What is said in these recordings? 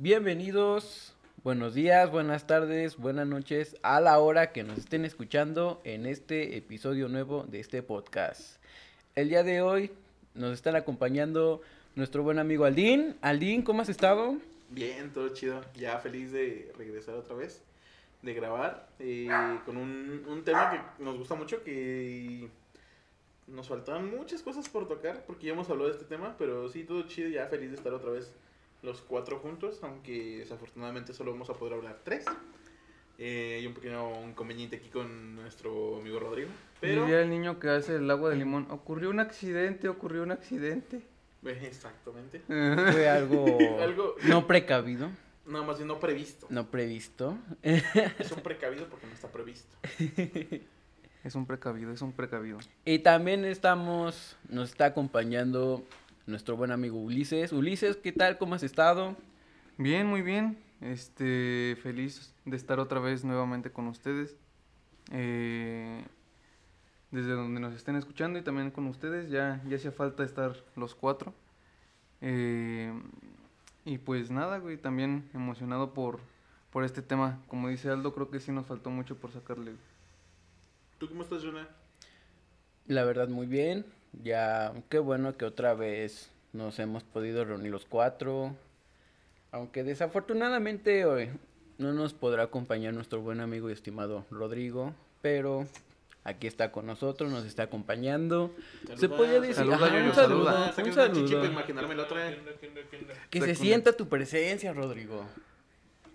Bienvenidos, buenos días, buenas tardes, buenas noches, a la hora que nos estén escuchando en este episodio nuevo de este podcast. El día de hoy nos están acompañando nuestro buen amigo Aldín. Aldín, ¿cómo has estado? Bien, todo chido. Ya feliz de regresar otra vez, de grabar, eh, con un, un tema que nos gusta mucho, que nos faltaban muchas cosas por tocar, porque ya hemos hablado de este tema, pero sí, todo chido, ya feliz de estar otra vez los cuatro juntos, aunque desafortunadamente solo vamos a poder hablar tres. Eh, hay un pequeño inconveniente aquí con nuestro amigo Rodrigo. Pero, Diría el niño que hace el agua de limón. Ocurrió un accidente, ocurrió un accidente. Exactamente. Fue algo, Algo- no precavido, No, más bien no previsto. no previsto. Es un precavido porque no está previsto. Es un precavido, es un precavido. Y también estamos, nos está acompañando nuestro buen amigo Ulises. Ulises, ¿qué tal? ¿Cómo has estado? Bien, muy bien. Este, feliz de estar otra vez nuevamente con ustedes. Eh, desde donde nos estén escuchando y también con ustedes. Ya, ya hacía falta estar los cuatro. Eh, y pues nada, güey, también emocionado por, por este tema. Como dice Aldo, creo que sí nos faltó mucho por sacarle. ¿Tú cómo estás, Juna? La verdad, muy bien. Ya, qué bueno que otra vez nos hemos podido reunir los cuatro. Aunque desafortunadamente hoy no nos podrá acompañar nuestro buen amigo y estimado Rodrigo. Pero aquí está con nosotros, nos está acompañando. Se podría decir, Saluda, ajá, Yoyo, un saludo, un saludo. imaginarme la otra. Que se sienta tu presencia, Rodrigo.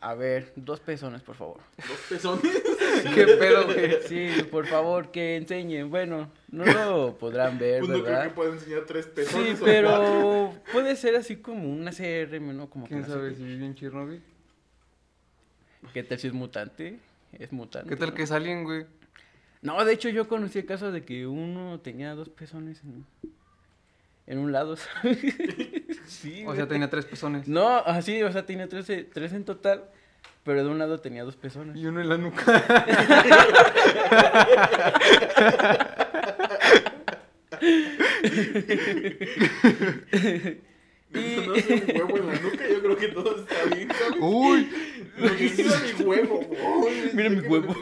A ver, dos pezones, por favor. Dos pezones. ¿Qué pedo, güey? Sí, por favor, que enseñen. Bueno, no lo podrán ver, Pues no creo que ¿verdad? pueda enseñar tres Sí, pezones. o cuatro. pero puede ser así como una CRM, ¿no? Como ¿Quién no sabe si vive en Chernobyl? ¿Qué tal si es mutante? Es mutante. ¿Qué tal ¿no? que es alguien, güey? No, de hecho yo conocí el caso de que uno tenía dos pezones en, en un lado. ¿sabes? sí, O sea, tenía tres pezones. No, así, o sea, tenía tres, tres en total, pero de un lado tenía dos pezones. Y uno en la nuca. No sé, un huevo en la nuca, yo creo que todo está bien, ¿sabes? Uy, Lo que hizo mi huevo. Uy, Mira mi huevo.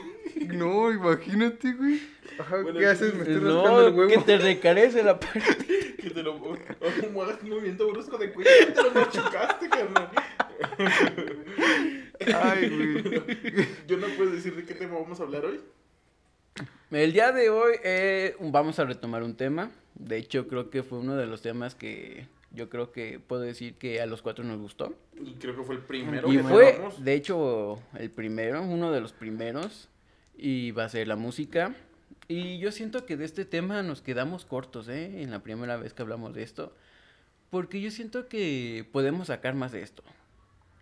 No, imagínate, güey. Ajá, Bueno, ¿qué haces? Me estoy rascando No, el huevo. que te recarece la parte. Que te lo. O como hagas un movimiento brusco de cuello, ya te lo machucaste, carnal. Ay, güey. Yo no puedo decir de qué tema vamos a hablar hoy. El día de hoy eh, vamos a retomar un tema. De hecho, creo que fue uno de los temas que yo creo que puedo decir que a los cuatro nos gustó. Y creo que fue el primero y que fue, de hecho, el primero, uno de los primeros. Y va a ser la música. Y yo siento que de este tema nos quedamos cortos, ¿eh? En la primera vez que hablamos de esto. Porque yo siento que podemos sacar más de esto.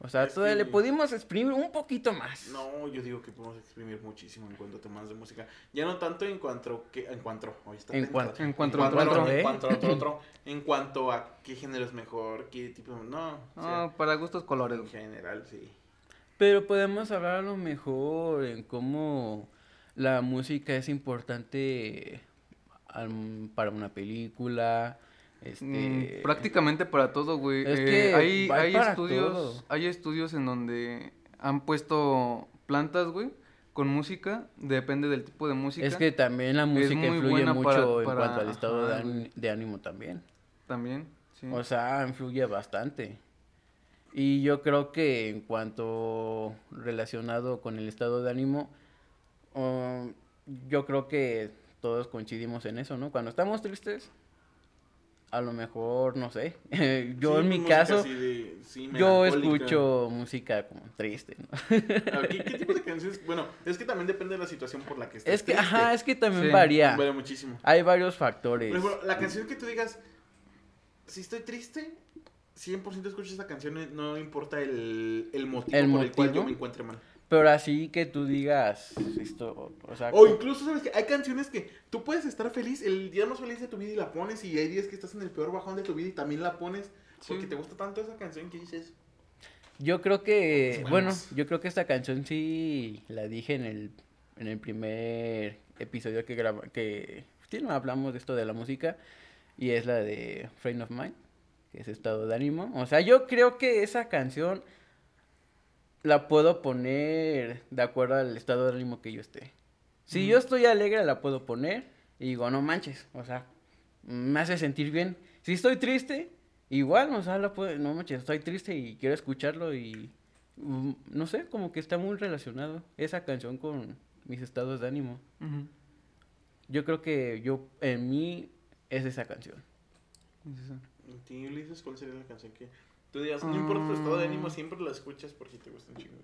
O sea, Es todavía que- le pudimos exprimir un poquito más. No, yo digo que podemos exprimir muchísimo en cuanto a temas de música. Ya no tanto en cuanto que en cuanto, hoy está En cuanto- En cuanto en a cuanto, otro, en ¿eh? cuanto a otro, otro, en cuanto a qué género es mejor, qué tipo, no, o sea, No, para gustos colores. en general sí. Pero podemos hablar a lo mejor en cómo la música es importante am, para una película. Este, Mm, prácticamente para todo, güey. Es Eh, que hay, hay estudios, todo. hay estudios en donde han puesto plantas, güey, con música, depende del tipo de música. es que también la música influye mucho para- en para- cuanto al estado de, ajá, án- güey. de ánimo también. también, sí. O sea, influye bastante. Y yo creo que en cuanto relacionado con el estado de ánimo, um, yo creo que todos coincidimos en eso, ¿no? Cuando estamos tristes, a lo mejor, no sé, yo Sí, en mi caso, así de- sí, yo escucho música como triste, ¿no? ¿Qué, qué tipo de canciones? Bueno, es que también depende de la situación por la que estés Es que, triste. ajá, es que también Sí, varía. Vale muchísimo. Hay varios factores. Por ejemplo, la canción que tú digas, si estoy triste, 100% escucho esta canción, no importa el, el motivo ¿El por el cual yo me encuentre mal. Pero así que tú digas esto, o sea... O incluso, ¿sabes que Hay canciones que tú puedes estar feliz el día más feliz de tu vida y la pones, y hay días que estás en el peor bajón de tu vida y también la pones, porque Sí. te gusta tanto esa canción que dices... Yo creo que, bueno, yo creo que esta canción sí la dije en el, en el primer episodio que graba, que sí, no hablamos de esto de la música, y es la de Frame of Mind, que es estado de ánimo. O sea, yo creo que esa canción la puedo poner de acuerdo al estado de ánimo que yo esté. Si yo estoy alegre, la puedo poner y digo, no manches, o sea, me hace sentir bien. Si estoy triste, igual, o sea, la puedo, no manches, estoy triste y quiero escucharlo y mm, no sé, como que está muy relacionado esa canción con mis estados de ánimo. Yo creo que yo, en mí, es esa canción. Es esa. ¿Y ti, Ulises, cuál sería la canción que tú digas, no importa tu estado de ánimo, Ah. siempre la escuchas porque te gusta un chingo?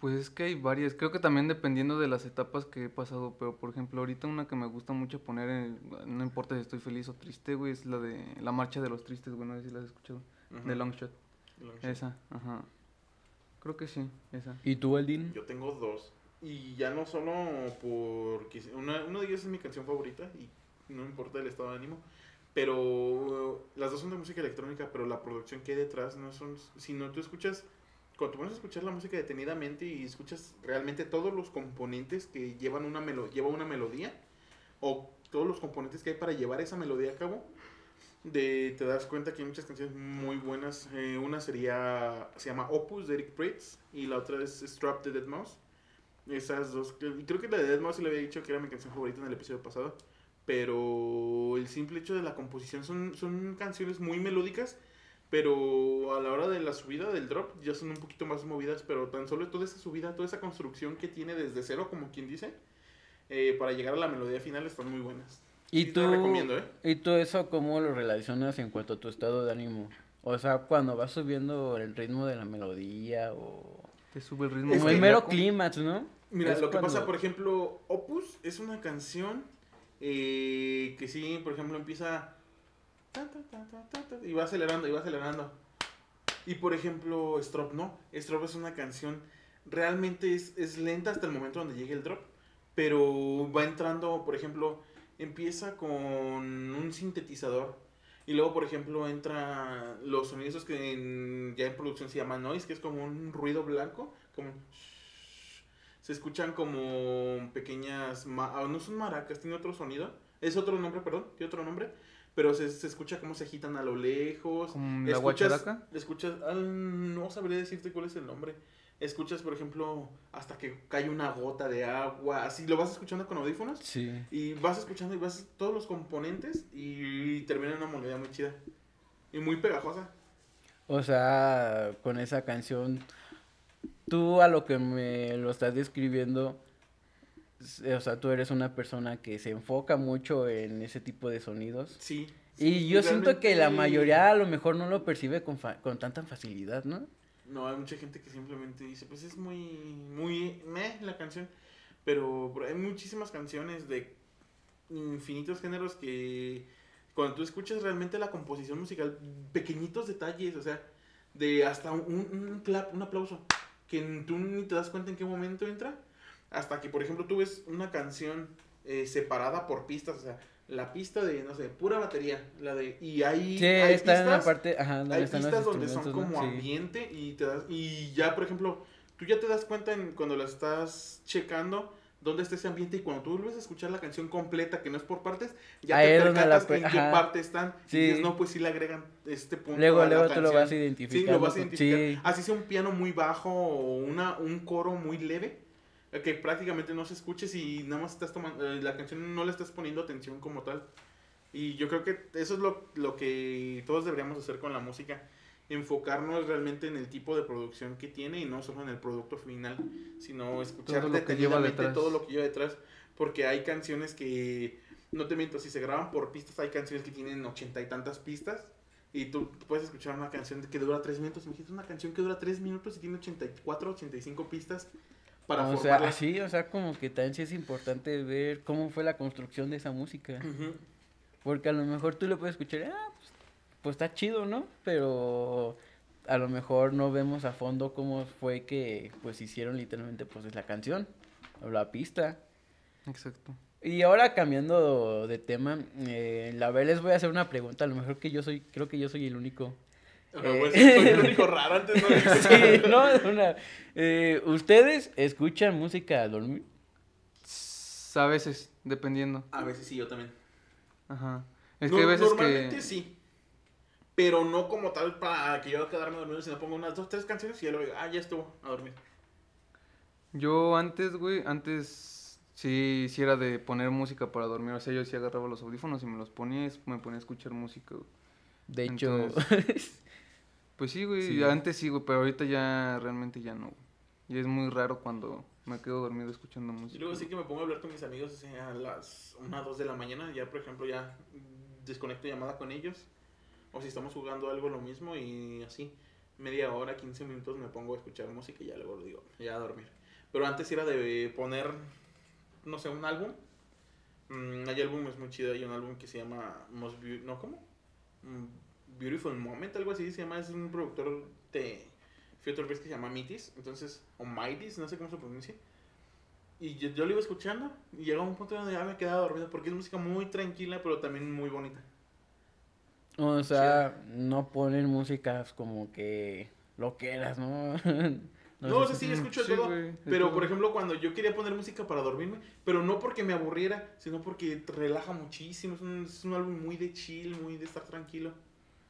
Pues es que hay varias, creo que también dependiendo de las etapas que he pasado, pero por ejemplo ahorita una que me gusta mucho poner, en- no importa si estoy feliz o triste, güey, es la de La Marcha de los Tristes, güey, no sé si la has escuchado, de Long Shot, Long Shot. esa, ajá, creo que sí, esa. ¿Y tú, Aldin? Yo tengo dos. Y ya no solo porque... Una, una de ellas es mi canción favorita y no importa el estado de ánimo. Pero las dos son de música electrónica, pero la producción que hay detrás no son... Si no tú escuchas... Cuando tú pones a escuchar la música detenidamente y escuchas realmente todos los componentes que llevan una, melo lleva una melodía, o todos los componentes que hay para llevar esa melodía a cabo, de, te das cuenta que hay muchas canciones muy buenas. Eh, una sería, se llama Opus de Eric Pritz y la otra es Strap the Dead Mouse. Esas dos, creo que la de Dead Mouse le había dicho que era mi canción favorita en el episodio pasado. Pero el simple hecho de la composición son, son canciones muy melódicas, pero a la hora de la subida del drop ya son un poquito más movidas, pero tan solo toda esa subida, toda esa construcción que tiene desde cero, como quien dice, eh, para llegar a la melodía final están muy buenas. ¿Y Sí, tú, recomiendo, ¿eh? ¿Y tú eso cómo lo relacionas en cuanto a tu estado de ánimo? O sea, cuando vas subiendo el ritmo de la melodía o... Te sube el ritmo. Es Como que el mero clímax, ¿no? Mira, Es lo que cuando- pasa, por ejemplo, Opus es una canción eh, que sí, por ejemplo, empieza y va acelerando, y va acelerando. Y por ejemplo, Strop no. Strop es una canción, realmente es, es lenta hasta el momento donde llegue el drop, pero va entrando, por ejemplo, empieza con un sintetizador. Y luego, por ejemplo, entra los sonidos que en- ya en producción se llama noise, que es como un ruido blanco, como se escuchan como pequeñas, ah, no son maracas, tiene otro sonido, es otro nombre, perdón, tiene otro nombre, pero se, se escucha cómo se agitan a lo lejos. Como la escuchas, guacharaca. escuchas, ah, no sabría decirte cuál es el nombre. Escuchas, por ejemplo, hasta que cae una gota de agua, así lo vas escuchando con audífonos Sí. y vas escuchando y vas todos los componentes y, termina en una melodía muy chida y muy pegajosa. O sea, con esa canción, tú a lo que me lo estás describiendo, s- o sea, tú eres una persona que se enfoca mucho en ese tipo de sonidos. Sí. Y yo siento que la mayoría a lo mejor no lo percibe con, fa- con tanta facilidad, ¿no? No, hay mucha gente que simplemente dice, pues es muy, muy meh la canción. Pero, pero hay muchísimas canciones de infinitos géneros que cuando tú escuchas realmente la composición musical, pequeñitos detalles, o sea, de hasta un, un clap, un aplauso, que tú ni te das cuenta en qué momento entra, hasta que, por ejemplo, tú ves una canción eh, separada por pistas, o sea, la pista de, no sé, pura batería, la de, y ahí Sí, hay está en la pistas parte, ajá, donde hay están pistas donde son como. Sí. ambiente y te das y ya por ejemplo tú ya te das cuenta en, cuando la estás checando dónde está ese ambiente y cuando tú vuelves a escuchar la canción completa que no es por partes ya te percatas pe- en qué parte están Sí. y dices no pues sí le agregan este punto Luego, a la luego tú lo canción". vas sí lo vas sí. así sea un piano muy bajo o una un coro muy leve eh, que prácticamente no se escuche si nada más estás tomando eh, la canción no le estás poniendo atención como tal y yo creo que eso es lo, lo que todos deberíamos hacer con la música. Enfocarnos realmente en el tipo de producción que tiene y no solo en el producto final, sino escuchar Todo lo que lleva detenidamente detrás. todo lo que lleva detrás. Porque hay canciones que, no te miento, si se graban por pistas, hay canciones que tienen ochenta y tantas pistas. Y tú puedes escuchar una canción que dura tres minutos. Imagínate una canción que dura tres minutos y tiene 84, 85 pistas para o sea, formarla. así, o sea, como que también sí es importante ver cómo fue la construcción de esa música. Porque a lo mejor tú le puedes escuchar, ah, pues, está chido, ¿no? Pero a lo mejor no vemos a fondo cómo fue que pues hicieron literalmente pues la canción o la pista. Exacto. Y ahora cambiando de tema, eh, la verdad les voy a hacer una pregunta, a lo mejor que yo soy, creo que yo soy el único. Eh. pues, soy el único raro antes, ¿no? sí, no, una- eh, ¿Ustedes escuchan música al dormir? A veces, dependiendo. A veces sí, yo también. Ajá. Es No- que hay veces normalmente que... sí. Pero no como tal para que yo quedarme dormido, sino pongo unas dos, tres canciones y ya luego digo, ah, ya estuvo, a dormir. Yo antes, güey, antes sí, sí era de poner música para dormir. O sea, yo sí agarraba los audífonos y me los ponía y me ponía a escuchar música, güey. De hecho, Pues sí, güey, Sí. antes sí, güey, pero ahorita ya realmente ya no, güey. Y es muy raro cuando me quedo dormido escuchando Y música. luego sí que me pongo a hablar con mis amigos o sea, a las 1, 2 de la mañana. Ya, por ejemplo, ya desconecto llamada con ellos. O si estamos jugando algo, lo mismo. Y así, media hora, 15 minutos me pongo a escuchar música y ya luego digo, ya a dormir. Pero antes era de poner, no sé, un álbum. Mm, hay álbumes muy chidos. Hay un álbum que se llama Most Beau- ¿No? Mm, Beautiful Moment, algo así se llama. Es un productor de Future Bass que se llama Mitis. Entonces, o Mitis, no sé cómo se pronuncia. Y yo, lo iba escuchando y llegaba un punto donde ya me quedaba dormido porque es música muy tranquila, pero también muy bonita. O sea, no ponen músicas como que loqueras, ¿no? No, o sé sea, si- sí, escucho sí, todo. güey, Pero, todo. por ejemplo, cuando yo quería poner música para dormirme, pero no porque me aburriera, sino porque te relaja muchísimo. Es un, es un álbum muy de chill, muy de estar tranquilo.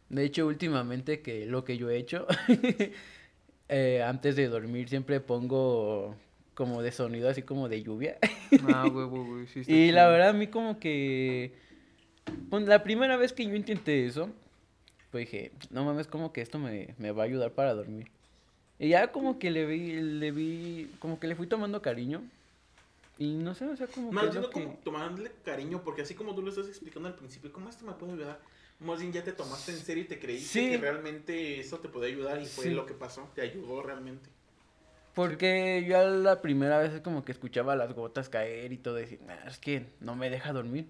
De hecho, últimamente que lo que yo he hecho, eh, antes de dormir siempre pongo como de sonido así como de lluvia. Ah, huevo, güey, sí está Y la verdad a mí como que... pues, la primera vez que yo intenté eso, pues dije, no mames, como que esto me, me va a ayudar para dormir. Y ya como que le vi, le vi, como que le fui tomando cariño. Y no sé, o sea, como Más bien no como que- tomarle cariño, porque así como tú lo estás explicando al principio, ¿cómo esto me puede ayudar? Más bien ya te tomaste en serio y te creíste Sí. que realmente eso te puede ayudar y fue Sí. lo que pasó, te ayudó realmente. Porque yo la primera vez como que escuchaba las gotas caer y todo, y decía, "Nah, es que no me deja dormir.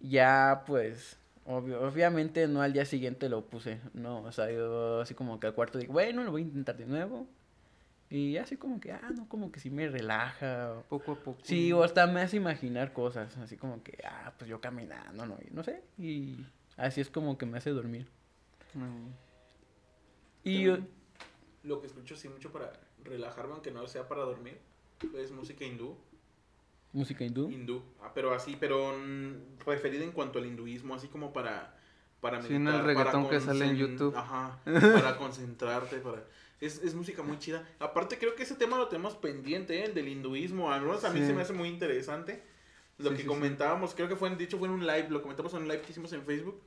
Ya, pues, obvio- obviamente no al día siguiente lo puse, no, o sea, yo así como que al cuarto digo, bueno, lo voy a intentar de nuevo. Y así como que, ah, no, como que sí me relaja. Poco a poco. Sí, o hasta me hace imaginar cosas, así como que, ah, pues yo caminando, no, no sé, y así es como que me hace dormir. Mm. Y yo- Lo que escucho sí mucho para relajarme, aunque no sea para dormir, es música hindú. Música hindú. Hindú, ah, pero así, pero mm, referida en cuanto al hinduismo, así como para para Sí, no el para reggaetón que sale en YouTube. Ajá, para concentrarte, para es, es música muy chida. Aparte creo que ese tema lo tenemos pendiente, ¿eh? el del hinduismo, al menos a mí Sí. se me hace muy interesante. Lo Sí, que sí, sí. comentábamos, creo que fue, en- de hecho fue en un live, lo comentamos en un live que hicimos en Facebook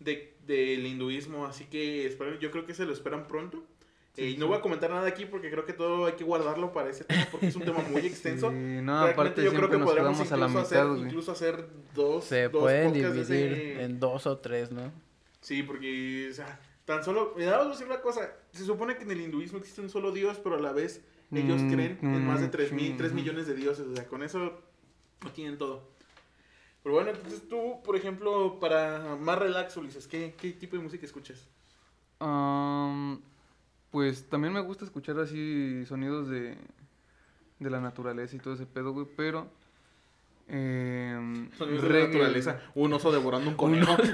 de, del hinduismo, así que espero, yo creo que se lo esperan pronto. Sí, Eh, y sí. no voy a comentar nada aquí porque creo que todo hay que guardarlo para ese tema porque es un tema muy extenso. Sí, no, Realmente aparte yo creo que podríamos quedamos a la incluso, mitad, hacer, güey. incluso hacer dos, Se dos pueden dividir ese- en dos o tres, ¿no? Sí, porque, o sea, tan solo... Me da a decir una cosa. Se supone que en el hinduismo existe un solo dios, pero a la vez ellos Mm, creen en más de mm, 3, sí, mil, 3 ujú. millones de dioses. O sea, con eso lo tienen todo. Pero bueno, entonces tú, por ejemplo, para más relax, Ulises, ¿qué, qué tipo de música escuchas? Am, pues también me gusta escuchar así sonidos de, de la naturaleza y todo ese pedo, güey, pero... em, Sonidos de la naturaleza. Un oso devorando un conejo.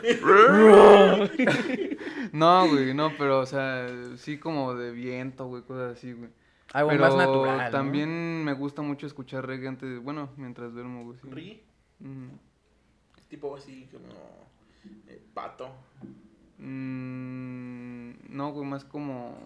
No, güey, no, pero, o sea, sí como de viento, güey, cosas así, güey. Algo pero más natural. ¿no? también me gusta mucho escuchar reggae antes, bueno, mientras duermo, güey. sí. Tipo así como eh, pato. Mm, no, güey, más como...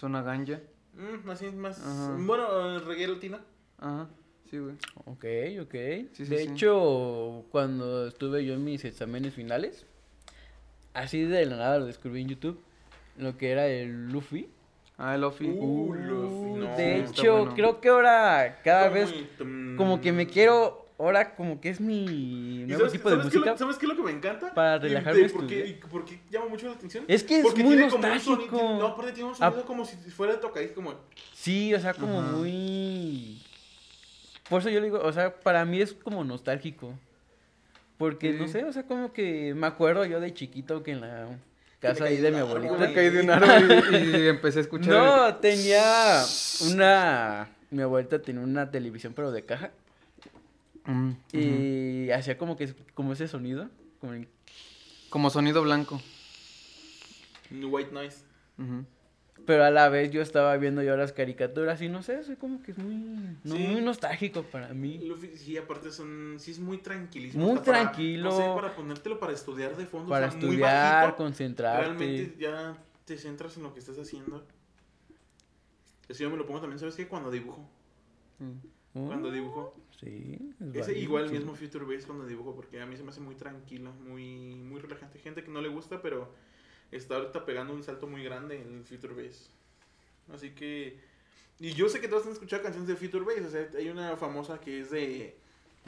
Zona ganja. Mm, así más... Ajá. Bueno, el reggae latino. Ajá, sí, güey. Ok, ok. Sí, sí, de sí. hecho, cuando estuve yo en mis exámenes finales, así de la nada lo descubrí en YouTube, lo que era el Luffy. Ah, el Lofi. Uh, Luffy, no. de hecho, bueno. creo que ahora cada Está vez muy, como que me quiero, ahora como que es mi ¿Y nuevo sabes, tipo de sabes qué es música. lo- ¿Sabes qué es lo que me encanta? para relajarme ¿Por qué, por qué llama mucho la atención? Es que es Porque muy tiene como un sonido, nostálgico. no, aparte tiene un Ah. sonido como si fuera de tocadiscos, como... Sí, o sea, como Ajá. muy... Por eso yo le digo, o sea, para mí es como nostálgico. Porque, no sé, o sea, como que me acuerdo yo de chiquito que en la... casa ahí de mi abuelita. Me caí de un árbol y, y empecé a escuchar. No, tenía una... Mi abuelita tenía una televisión, pero de caja. Mm. Y hacía como que como ese sonido. Como el- Como sonido blanco. White Noise. Pero a la vez yo estaba viendo yo las caricaturas y no sé, soy como que es muy, no, Sí. muy nostálgico para mí. Luffy, sí, aparte son, sí es muy tranquilísimo. Muy hasta para, tranquilo. no sé, para ponértelo para estudiar de fondo. Para o sea, muy estudiar, bajito, concentrarte. Realmente ya te centras en lo que estás haciendo. Eso yo me lo pongo también, ¿sabes qué? Cuando dibujo. Sí. Cuando dibujo. Sí, es Ese válido, igual el sí. mismo Future Base cuando dibujo, porque a mí se me hace muy tranquilo, muy, muy relajante. Gente que no le gusta, pero está ahorita pegando un salto muy grande en el Future Base. Así que... Y yo sé que todos han escuchado canciones de Future Base. O sea, hay una famosa que es de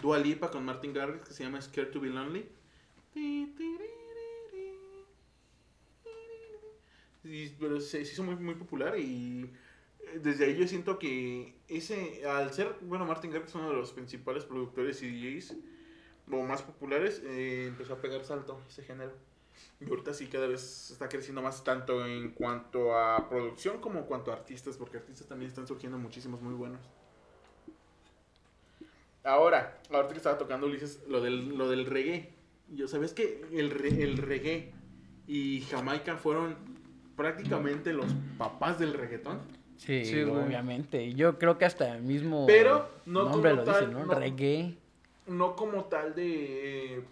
Dua Lipa con Martin Garrix que se llama Scared to be Lonely. Y- pero se, se hizo muy, muy popular y desde ahí yo siento que ese, al ser, bueno, Martin Garrix es uno de los principales productores y DJs o más populares, eh, empezó a pegar salto ese género. Y ahorita sí cada vez está creciendo más tanto en cuanto a producción como en cuanto a artistas, porque artistas también están surgiendo muchísimos muy buenos. Ahora, ahorita que estaba tocando Ulises, lo del, lo del reggae. Yo, ¿sabes que el, el reggae y Jamaica fueron prácticamente los papás del reggaetón? Sí, obviamente. Yo creo que hasta el mismo Pero no nombre como lo tal, dice, ¿no? no. Reggae. no como tal de...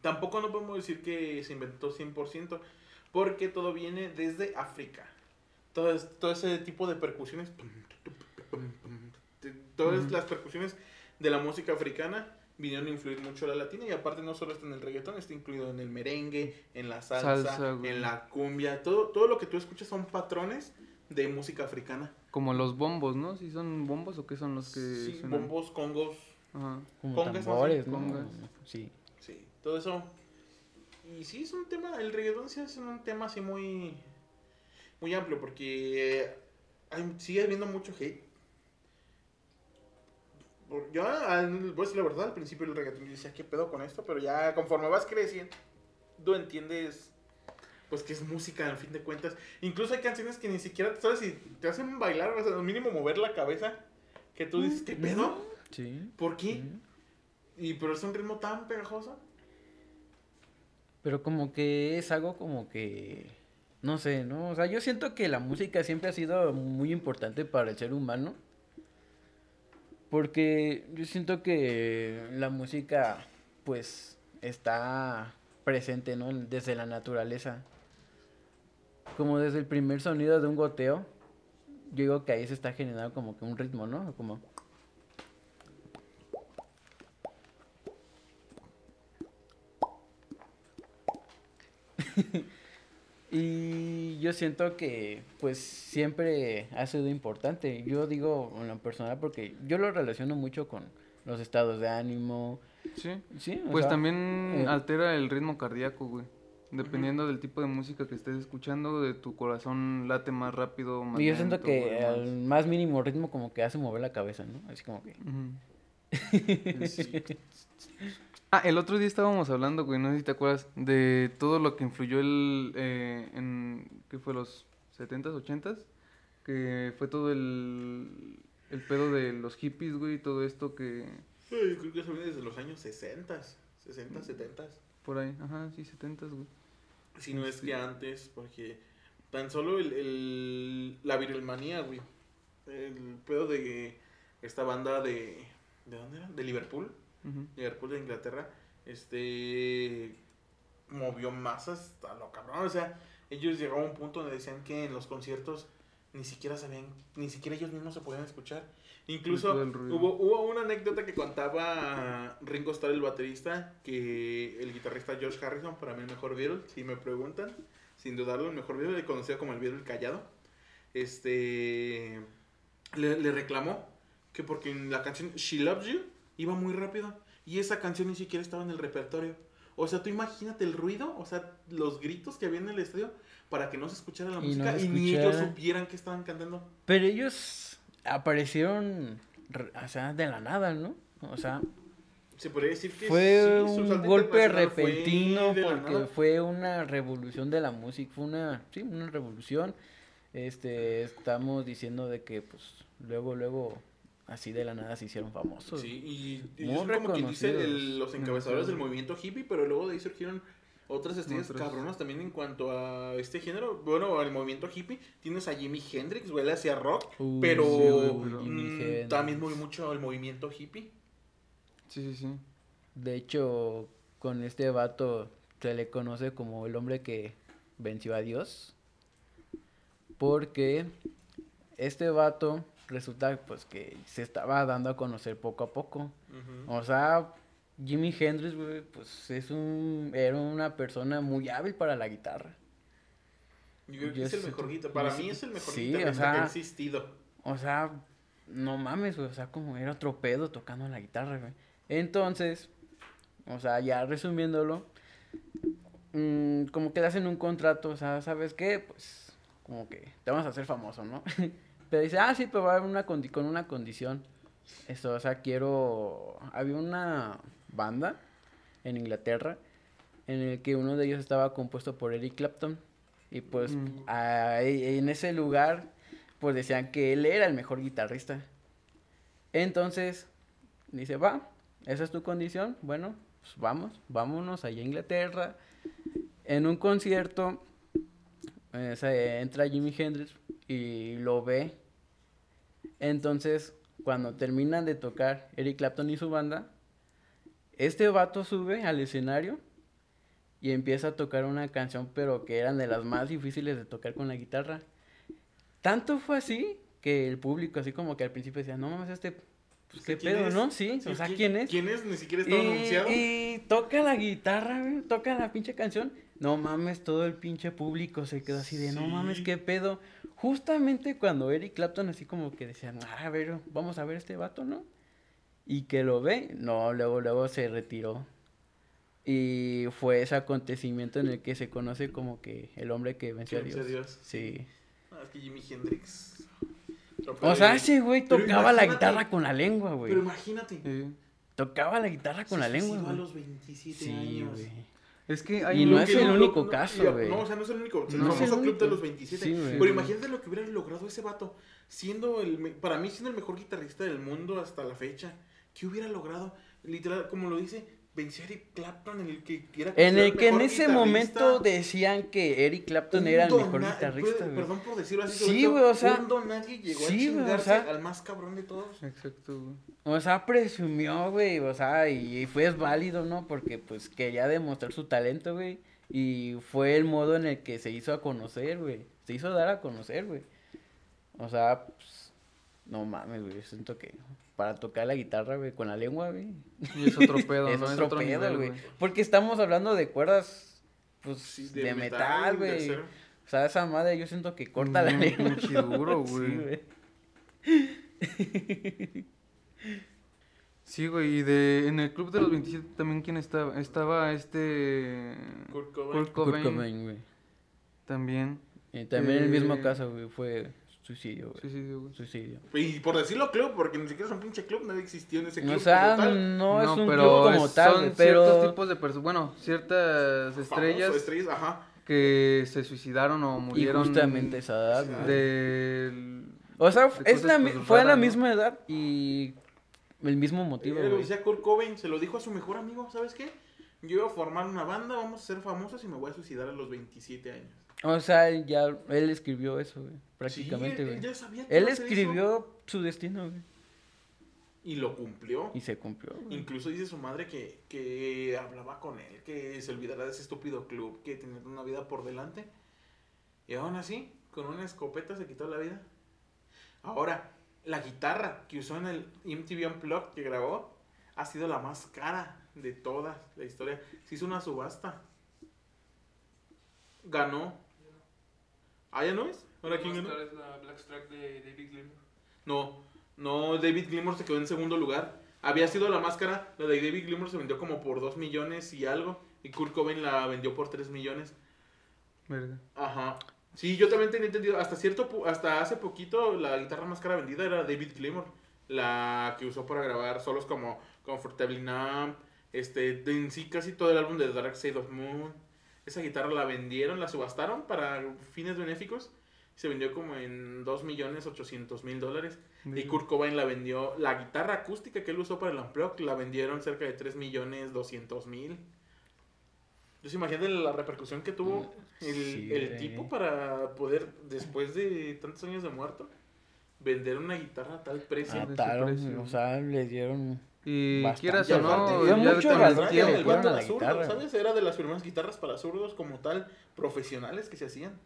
Tampoco no podemos decir que se inventó 100%, porque todo viene desde África. Todo, todo ese tipo de percusiones, todas las percusiones de la música africana vinieron a influir mucho a la latina y aparte no solo está en el reggaetón, está incluido en el merengue, en la salsa, en la cumbia, todo, todo lo que tú escuchas son patrones de música africana. Como los bombos, ¿no? ¿Sí son bombos o qué son los que Sí, suenan? bombos, congos, Ajá. Como Congas, tambores, ¿no? congas. Sí. Sí, todo eso. Y sí, es un tema, el reggaetón sí es un tema así muy, muy amplio porque eh, hay- sigue habiendo mucho hate. Yo, al- voy a decir la verdad, al principio del reggaetón yo decía, ¿qué pedo con esto? Pero ya conforme vas creciendo, tú entiendes, pues que es música al fin de cuentas. Incluso hay canciones que ni siquiera, ¿sabes? Si te hacen bailar, o sea, al mínimo mover la cabeza, que tú dices, ¿qué pedo? Sí. ¿Por qué? sí. Y pero es un ritmo tan pegajoso. Pero como que es algo como que... No sé, ¿no? O sea, yo siento que la música siempre ha sido muy importante para el ser humano. Porque yo siento que la música, pues, está presente, ¿no? Desde la naturaleza. Como desde el primer sonido de un goteo. Yo digo que ahí se está generando como que un ritmo, ¿no? Como... Y yo siento que pues siempre ha sido importante. Yo digo en lo personal porque yo lo relaciono mucho con los estados de ánimo. Sí. Sí, Pues sea, también eh, altera el ritmo cardíaco, güey. Dependiendo del tipo de música que estés escuchando, de tu corazón late más rápido, más Y yo siento lento, que al más mínimo ritmo como que hace mover la cabeza, ¿no? Así como que... Ujú. Sí. Ah, el otro día estábamos hablando, güey, no sé si te acuerdas, de todo lo que influyó el, eh, en, ¿qué fue? Los 70s, 80s, que fue todo el, el pedo de los hippies, güey, todo esto que, Ay, creo que eso viene desde los años 60, 60, 70. por ahí, ajá, sí, 70s, güey. Si no es que antes, porque tan solo el, el- la viralmanía, güey. El pedo de esta banda de... ¿De dónde era? De Liverpool. Liverpool de Inglaterra. Este... Movió masas a lo cabrón. O sea, ellos llegaron a un punto donde decían que en los conciertos ni siquiera sabían, ni siquiera ellos mismos se podían escuchar. Incluso hubo, hubo una anécdota que contaba Ringo Starr, el baterista, que el guitarrista George Harrison, para mí el mejor Beatle, si me preguntan, sin dudarlo, el mejor Beatle, le conocía como el Beatle callado, este, le, le reclamó que porque en la canción She Loves You iba muy rápido y esa canción ni siquiera estaba en el repertorio. O sea, tú imagínate el ruido, o sea, los gritos que había en el estadio para que no se escuchara la Y no música se y ni ellos supieran que estaban cantando. Pero ellos aparecieron, o sea, de la nada, ¿no? O sea, Se podría decir que fue sí, un golpe fue repentino porque fue una revolución de la música, fue una, sí, una revolución. Este, estamos diciendo de que pues luego, luego, así de la nada se hicieron famosos. Sí, y, y como quien dice reconocidos. el- los encabezadores del movimiento hippie, pero luego de ahí surgieron otras estrellas Otros. cabronas también en cuanto a este género. Bueno, al movimiento hippie tienes a Jimi Hendrix, él hacía rock, Uh, pero sí, mm, también muy mucho el movimiento hippie. Sí, sí, sí. De hecho, con este vato se le conoce como el hombre que venció a Dios. Porque este vato resulta pues que se estaba dando a conocer poco a poco. O sea, Jimi Hendrix, güey, pues es un era una persona muy hábil para la guitarra. Yo creo que yo es el mejor guitarrista. Para mí es el mejor sí, guitarrista o sea, que ha existido. O sea, no mames, güey, o sea, como era otro pedo tocando la guitarra, güey. Entonces, o sea, ya resumiéndolo, mm, como que le hacen un contrato, o sea, ¿sabes qué? Pues, como que te vamos a hacer famoso, ¿no? pero dice, ah, sí, pero va a haber una condi- con una condición. Esto, o sea, quiero... Había una banda en Inglaterra en el que uno de ellos estaba compuesto por Eric Clapton. Y pues Mm. ahí- en ese lugar, pues decían que él era el mejor guitarrista. Entonces, dice, va, esa es tu condición. Bueno, pues vamos, vámonos allá a Inglaterra. En un concierto, eh, se entra Jimi Hendrix y lo ve. Entonces, cuando terminan de tocar Eric Clapton y su banda, este vato sube al escenario y empieza a tocar una canción, pero que eran de las más difíciles de tocar con la guitarra. Tanto fue así que el público, así como que al principio decía, no mames, este, pues qué ¿Quién pedo, es? ¿no? Sí, o sea, ¿quién es? ¿Quién es? Ni siquiera estaba anunciado. Y, toca la guitarra, güey, toca la pinche canción. No mames, todo el pinche público se quedó así de, no mames, Sí. qué pedo. Justamente cuando Eric Clapton así como que decían, "Ah, a ver, vamos a ver este vato, ¿no? Y que lo ve, no, luego, luego se retiró. Y fue ese acontecimiento en el que se conoce como que el hombre que venció a venció Dios. a Dios. Sí. Ah, es que Jimi Hendrix. O sea, ese güey tocaba la guitarra con la lengua, güey. Pero imagínate. Sí. Tocaba la guitarra con se la lengua, suicidó a los 27 Sí, años. güey. Es que hay Y no es que el único no, caso, güey. No, o sea, no es el único. El No es el famoso club de los 27. Sí. Pero imagínate lo que hubiera logrado ese vato. Siendo el. me- Para mí, siendo el mejor guitarrista del mundo hasta la fecha. ¿Qué hubiera logrado? Literal, como lo dice, venció a Eric Clapton, en el que era En el que en ese momento decían que Eric Clapton era el mejor guitarrista, güey. Perdón por decirlo así. Sí, güey, o sea, nadie llegó sí, a güey, o chingarse sea. al más cabrón de todos. Exacto, güey. O sea, presumió, güey, o sea, y, y fue válido, ¿no? Porque, pues, quería demostrar su talento, güey. Y fue el modo en el que se hizo a conocer, güey. Se hizo dar a conocer, güey. O sea, pues, no mames, güey. Siento que para tocar la guitarra, güey, con la lengua, güey. Y es otro pedo, es ¿no? otro, es otro pedo, güey. Porque estamos hablando de cuerdas, pues, Sí, de, metal, güey. O sea, esa madre yo siento que corta la lengua. pinche duro, Sí, güey. Sí, güey, y de, en el club de los 27 también, ¿quién estaba? Estaba este... Kurt Cobain. Kurt Cobain, Kurt Cobain, güey. también. Y también el mismo Eh, caso, güey, fue suicidio, güey. Sí, sí, sí, güey. Suicidio. Y por decirlo club, porque ni siquiera es un pinche club, nadie existió en ese club. O sea, como tal. no, es un pero club como es- tal, son güey, ciertos pero... tipos de personas, bueno, ciertas estrellas Famoso, estrellas, ajá. que se suicidaron o Y murieron justamente esa edad, güey. del... O sea, de es la, fue a la misma edad y el mismo motivo, güey. decía Kurt Cobain, se lo dijo a su mejor amigo, ¿sabes qué? Yo iba a formar una banda, vamos a ser famosos y me voy a suicidar a los 27 años. O sea, él ya, él escribió eso, güey, prácticamente, Sí, él- güey. él eso. escribió su destino, güey, Y lo cumplió. y se cumplió, güey. Incluso dice su madre que, que hablaba con él, que se olvidara de ese estúpido club, que tenía una vida por delante. Y aún así, con una escopeta se quitó la vida. Ahora, la guitarra que usó en el MTV Unplugged que grabó ha sido la más cara de toda la historia. Se hizo una subasta. Ganó. ¿Ah, ya no es? ¿Ahora quién ganó? es la de David Gilmour. No, no, David Gilmour se quedó en segundo lugar. Había sido la máscara, la de David Gilmour se vendió como por 2 millones y algo. Y Kurt Cobain la vendió por 3 millones. Verga. Ajá. Sí, yo también tenía entendido. Hasta cierto pu- hasta hace poquito la guitarra más cara vendida era David Gilmour. La que usó para grabar solos como, Comfortably Numb, este, en sí casi todo el álbum de Dark Side of Moon. Esa guitarra la vendieron, la subastaron para fines benéficos. Se vendió como en 2.800.000 dólares. Y Kurt Cobain la vendió, la guitarra acústica que él usó para el Unplugged, la vendieron cerca de 3.200.000. Entonces imagínate la repercusión que tuvo el, Sí, el tipo para poder, después de tantos años de muerto, vender una guitarra a tal precio. Ah, Mataron, precio. o sea, les dieron... Y Bastante. quieras o no, ya mucho con el tiempo- era zurdo. ¿sabes? Era de las primeras guitarras para zurdos como tal, profesionales que se hacían.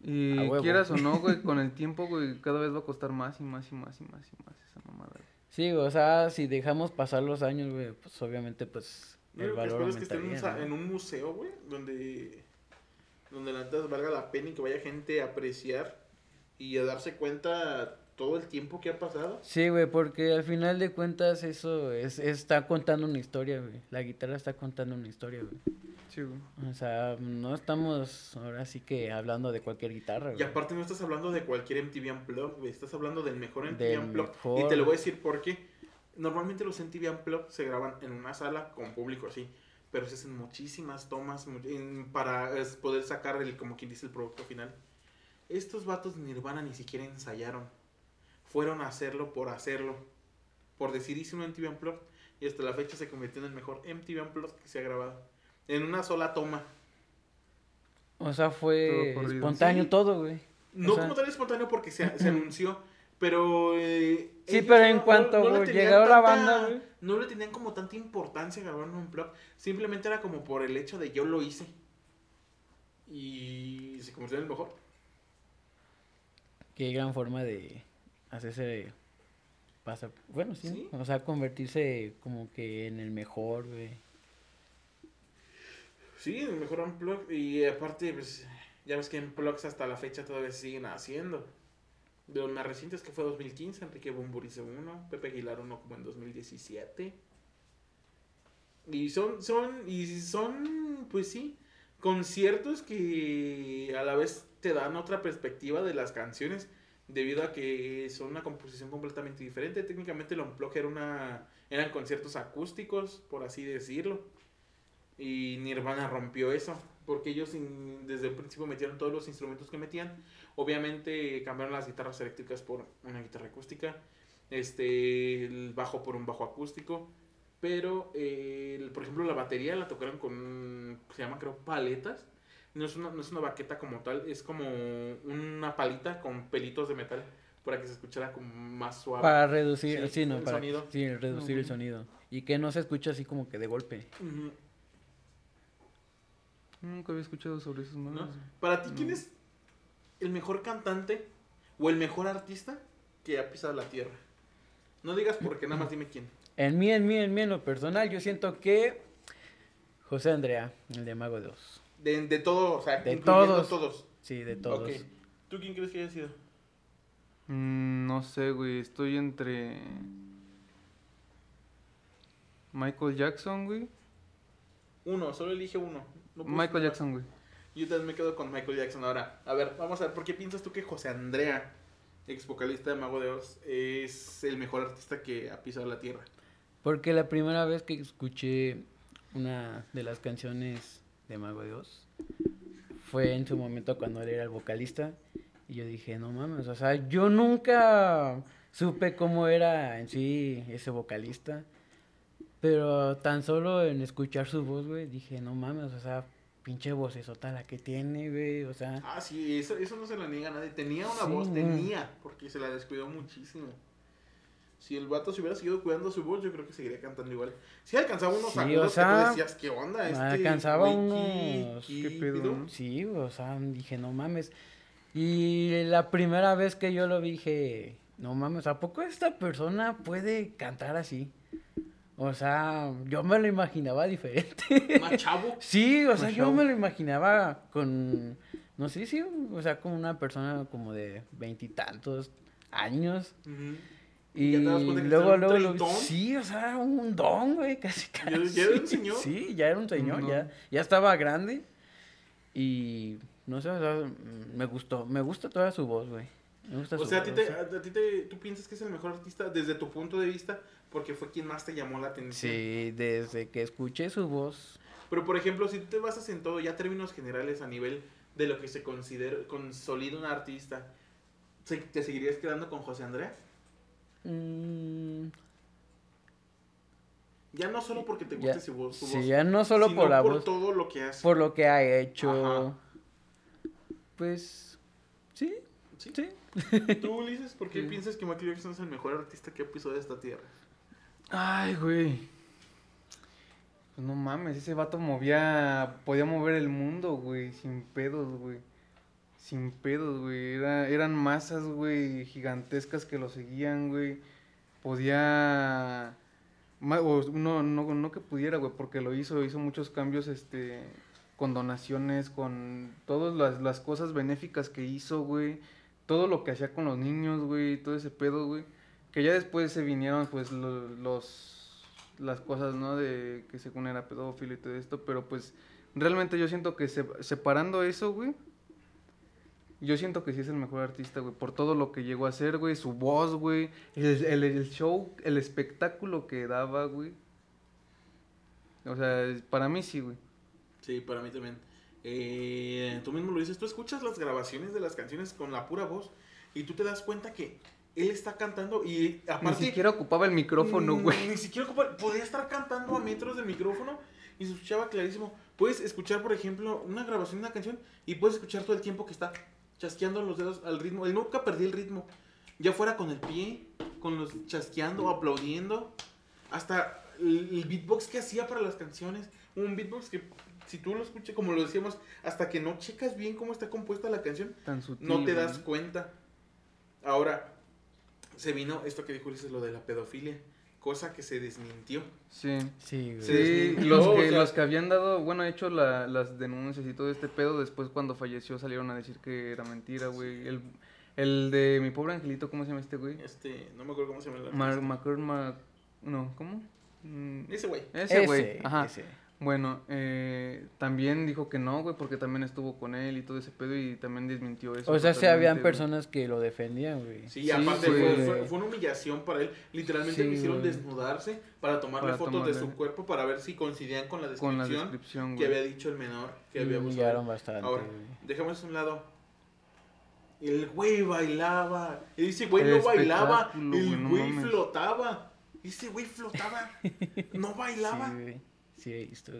Y quieras o no, güey, con el tiempo, güey, cada vez va a costar más y más y más y más y más esa mamada. güey. Sí, o sea, si dejamos pasar los años, güey, pues obviamente, pues, Yo el valor es que en un, aumentaría, sa- ¿no? en un museo, güey, donde, donde la neta valga la pena y que vaya gente a apreciar y a darse cuenta todo el tiempo que ha pasado. Sí, güey, porque al final de cuentas eso es, está contando una historia, güey. La guitarra está contando una historia, güey. Sí, güey. O sea, no estamos ahora sí que hablando de cualquier guitarra, Y güey. aparte no estás hablando de cualquier MTV Unplugged, güey, estás hablando del mejor MTV Del Unplugged. Y mejor. te lo voy a decir por qué. Normalmente los MTV Unplugged se graban en una sala con público así, pero se hacen muchísimas tomas para poder sacar el, como quien dice, el producto final. Estos vatos de Nirvana ni siquiera ensayaron. Fueron a hacerlo por hacerlo. Por decir hice un MTV Unplugged y hasta la fecha se convirtió en el mejor MTV Unplugged que se ha grabado. En una sola toma. O sea, fue Todo espontáneo Sí. todo, güey. No O sea- como tal espontáneo porque se, se anunció, pero... eh, Sí, pero en no- cuanto, no le güey, tenían llegó la banda, güey. No le tenían como tanta importancia grabar un blog. Simplemente era como por el hecho de yo lo hice. Y se convirtió en el mejor. Qué gran forma de hacerse pasar. Bueno, sí, Sí. o sea, convertirse como que en el mejor, güey. Sí, el mejor unplug. Y aparte, pues, ya ves que unplugs hasta la fecha todavía siguen haciendo. De los más recientes que fue 2015, Enrique Bumburi hizo uno, Pepe Aguilar uno como en 2017. Y son, son, y son, pues sí, conciertos que a la vez te dan otra perspectiva de las canciones debido a que son una composición completamente diferente. Técnicamente el Unplugged era una, eran conciertos acústicos, por así decirlo. Y Nirvana rompió eso, porque ellos in- desde el principio metieron todos los instrumentos que metían. Obviamente cambiaron las guitarras eléctricas por una guitarra acústica, este, el bajo por un bajo acústico. Pero, eh, el- por ejemplo, la batería la tocaron con, se llama creo, paletas. No es, una, no es una baqueta como tal, es como una palita con pelitos de metal para que se escuchara como más suave. Para reducir, Sí, sí, no, el para sonido. sí, reducir el sonido. Y que no se escuche así como que de golpe. Nunca había escuchado sobre esos ¿no? manos. Para ti, ¿quién No. es el mejor cantante o el mejor artista que ha pisado la tierra? No digas porque nada más dime quién. En mí, en mí, en mí, en lo personal, yo siento que José Andrea, el de Mago de Oz. De, de todo, o sea, De todos. todos. Sí, de todos. Ok. ¿Tú quién crees que haya sido? Mm, no sé, güey. Estoy entre. Michael Jackson, güey. Uno, solo elige uno. No Michael. Jackson, güey. Yo también me quedo con Michael Jackson ahora. A ver, vamos a ver, ¿por qué piensas tú que José Andrea, ex vocalista de Mago de Oz, es el mejor artista que ha pisado la tierra? Porque la primera vez que escuché una de las canciones de Mago de Oz fue en su momento cuando él era el vocalista. Y yo dije, no mames, o sea, yo nunca supe cómo era en sí ese vocalista. Pero tan solo en escuchar su voz, güey, dije, no mames, o sea, pinche vocesota la que tiene, güey, o sea. Ah, sí, eso, eso no se lo niega a nadie. Tenía una Sí, voz, tenía, porque se la descuidó muchísimo. Si el vato se hubiera seguido cuidando su voz, yo creo que seguiría cantando igual. Si alcanzaba unos Sí, o agudos que tú decías, ¿qué onda? Este alcanzaba güey, unos- ¿qué- qué qué pedo, pedo?". no? Sí, o sea, dije, no mames. Y la primera vez que yo lo vi, dije, no mames, ¿a poco esta persona puede cantar así? O sea, yo me lo imaginaba diferente. Más chavo. sí, o sea, yo me lo imaginaba con, no sé si, o sea, como una persona como de veintitantos años. Ujú. Y ¿Ya te das cuenta que luego, un luego, sí, o sea, un don, güey, casi, ¿Ya- casi. ya era un señor? Sí, ya era un señor, Un ya, ya estaba grande. Y, no sé, o sea, me gustó, me gusta toda su voz, güey. Me gusta O su sea, a ti, voz. te, a ti te, tú piensas que es el mejor artista desde tu punto de vista porque fue quien más te llamó la atención. Sí, desde que escuché su voz. Pero por ejemplo, si tú te basas en todo, ya términos generales a nivel de lo que se considera, consolida un artista, ¿se- ¿te seguirías quedando con José Andrés? Mm, Ya no solo porque te ya- guste su voz, sí, ya no solo sino por la por voz, todo lo que hace. por lo que ha hecho. Ajá. Pues, sí, ¿Sí? sí. ¿Tú, Ulises, por qué Sí. piensas que Michael Jackson es el mejor artista que ha pisado esta tierra? Ay, güey. Pues no mames, ese vato movía, podía mover el mundo, güey, sin pedos, güey. Sin pedos, güey. Era, eran masas, güey, gigantescas que lo seguían, güey. Podía... no, no, no que pudiera, güey, porque lo hizo, hizo muchos cambios, este, con donaciones, con todas las, las cosas benéficas que hizo, güey. Todo lo que hacía con los niños, güey, todo ese pedo, güey. Que ya después se vinieron, pues, lo- los las cosas, ¿no? De que según era pedófilo y todo esto, pero pues realmente yo siento que se- separando eso, güey, yo siento que sí es el mejor artista, güey, por todo lo que llegó a hacer, güey, su voz, güey, el, el- el show, el espectáculo que daba, güey. O sea, para mí sí, güey. Sí, para mí también. Eh, tú mismo lo dices, tú escuchas las grabaciones de las canciones con la pura voz y tú te das cuenta que él está cantando y Ni aparte... siquiera ocupaba el micrófono, Mm, güey. Ni siquiera ocupa- podía estar cantando a metros del micrófono y se escuchaba clarísimo. Puedes escuchar, por ejemplo, una grabación de una canción y puedes escuchar todo el tiempo que está chasqueando los dedos al ritmo. Él nunca perdía el ritmo. Ya fuera con el pie, con los chasqueando, aplaudiendo. Hasta el, el beatbox que hacía para las canciones. Un beatbox que, si tú lo escuchas, como lo decíamos, hasta que no checas bien cómo está compuesta la canción, Tan sutil. no te das cuenta. Ahora, se vino esto que dijo Ulises, lo de la pedofilia, cosa que se desmintió. Sí. Sí, güey. Se Sí, desmintió, los o que, sea- los que habían dado, bueno, hecho la- las denuncias y todo este pedo, después cuando falleció salieron a decir que era mentira, güey. El, el de mi pobre angelito, ¿cómo se llama este güey? Este, no me acuerdo cómo se llama el Mar artista. Macor- Ma- no, ¿cómo? Mm, Ese güey. Ese güey, ajá. ese. Bueno, eh, también dijo que no, güey, porque también estuvo con él y todo ese pedo y también desmintió eso. O sea, sí habían güey. personas que lo defendían, güey. Sí, Sí, aparte güey. fue, fue- fue una humillación para él. Literalmente Sí, lo hicieron güey. desnudarse para tomarle Para fotos de su cuerpo para ver si coincidían con la Con la descripción, que güey. había dicho el menor que Y había abusado. humillaron bastante, Ahora, güey. dejemos a un lado. El güey bailaba. Ese güey no bailaba. El güey, no flotaba. Ese güey flotaba. No bailaba. Sí, güey. Sí, he visto.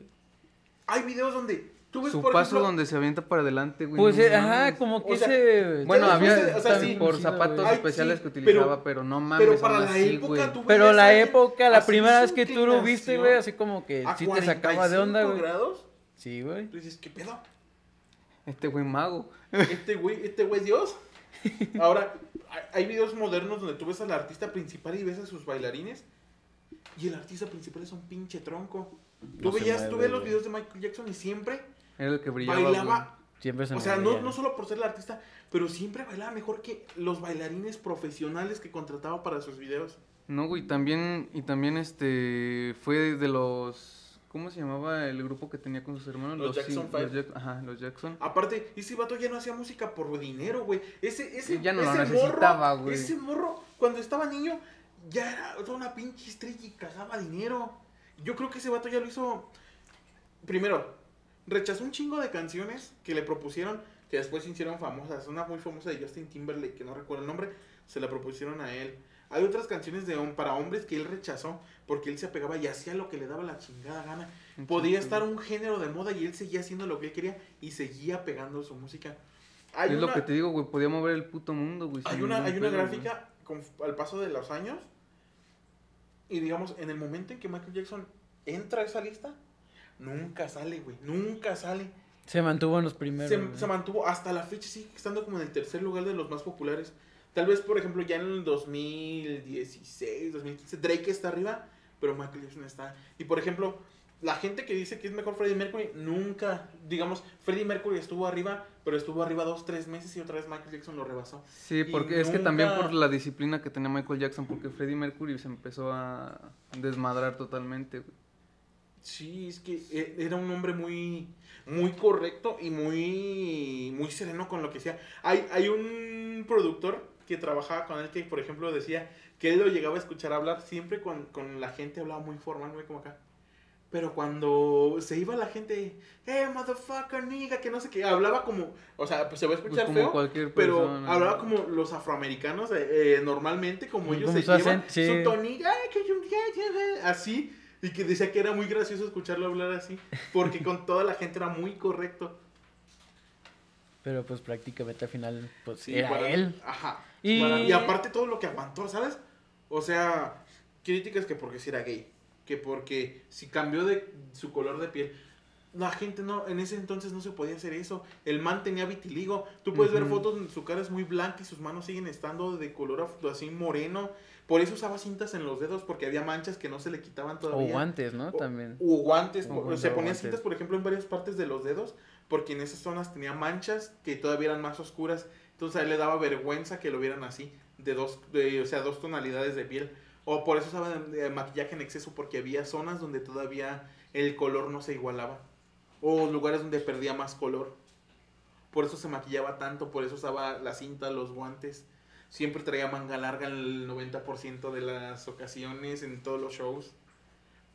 Hay videos donde tú ves, Su por paso ejemplo, donde se avienta para adelante, güey. Pues, no eh, ajá, mames. como que O sea, ese... Bueno, había después de- o sea, sí, por sí, zapatos güey. Ay, especiales sí, que pero- utilizaba, pero, no mames. pero para aún la así, época güey. tú Pero veías la alguien época, la así primera vez que tú lo viste, inclinación güey, así como que a sí te sacaba de onda, 45 güey. grados, Sí, güey. tú dices, ¿qué pedo? Este güey mago. Este güey, este güey es Dios. Ahora, hay- hay videos modernos donde tú ves al artista principal y ves a sus bailarines. Y el artista principal es un pinche tronco. Tú No veías, tú ves los videos de Michael Jackson y siempre Era el que brillaba, bailaba. Siempre se O sea, no, no solo por ser el artista, pero siempre bailaba mejor que los bailarines profesionales que contrataba para sus videos. No, güey, también, y también este, fue de los, ¿cómo se llamaba el grupo que tenía con sus hermanos? Los Jackson sí, Five. los Jack- ajá, los Jackson. Aparte, ese vato ya no hacía música por dinero, güey. Ese, ese, Ya no lo ese necesitaba, morro, güey. Ese morro, cuando estaba niño, ya era toda una pinche estrella y cagaba dinero. Yo creo que ese vato ya lo hizo. Primero, rechazó un chingo de canciones que le propusieron, que después se hicieron famosas. Una muy famosa de Justin Timberlake, que no recuerdo el nombre, se la propusieron a él. Hay otras canciones de para hombres que él rechazó porque él se apegaba y hacía lo que le daba la chingada gana. Podía estar un género de moda y él seguía haciendo lo que él quería y seguía pegando su música. Hay es una, lo que te digo, güey, podía mover el puto mundo, güey. hay una, hay una gráfica con- al paso de los años y digamos, en el momento en que Michael Jackson entra a esa lista, nunca sale, güey, nunca sale. Se mantuvo en los primeros. Se, se mantuvo hasta la fecha, sigue estando como en el tercer lugar de los más populares. Tal vez, por ejemplo, ya en el 2016, 2015, Drake está arriba, pero Michael Jackson está. Y por ejemplo, la gente que dice que es mejor Freddie Mercury, nunca, digamos, Freddie Mercury estuvo arriba, pero estuvo arriba dos, tres meses y otra vez Michael Jackson lo rebasó. Sí, Y porque es que también por la disciplina que tenía Michael Jackson, porque Freddie Mercury se empezó a desmadrar totalmente. Sí, es que eh, era un hombre muy, muy correcto y muy, muy sereno con lo que hacía. Hay, hay un productor que trabajaba con él que, por ejemplo, decía que él lo llegaba a escuchar hablar siempre con, con la gente, hablaba muy formal, güey, como acá. Pero cuando se iba la gente, eh, motherfucker, nigga, que no sé qué, hablaba como, o sea, pues se va a Pues escuchar como feo, pero persona. hablaba como los afroamericanos, eh, eh, normalmente, como ellos Como se llevan, sí. su tonilla, "Ay, que yo- ya, ya, ya", así, y que decía que era muy gracioso escucharlo hablar así, porque con toda la gente era muy correcto. Pero pues prácticamente al final, pues Sí, era para- él. Ajá. Y- y aparte todo lo que aguantó, ¿sabes? O sea, críticas que porque si era gay, que porque si cambió de su color de piel. La gente no, en ese entonces no se podía hacer eso. El man tenía vitiligo. Tú puedes ver Ujú. fotos donde su cara es muy blanca y sus manos siguen estando de color así moreno. Por eso usaba cintas en los dedos porque había manchas que no se le quitaban O todavía. guantes, ¿no? O- También. O guantes, O guantes, se o ponía guantes. cintas, por ejemplo, en varias partes de los dedos, porque en esas zonas tenía manchas que todavía eran más oscuras. Entonces a él le daba vergüenza que lo vieran así, de dos, de, o sea, dos tonalidades de piel. O por eso usaba eh, maquillaje en exceso, porque había zonas donde todavía el color no se igualaba. O lugares donde perdía más color. Por eso se maquillaba tanto, por eso usaba la cinta, los guantes. Siempre traía manga larga en el 90% de las ocasiones, en todos los shows.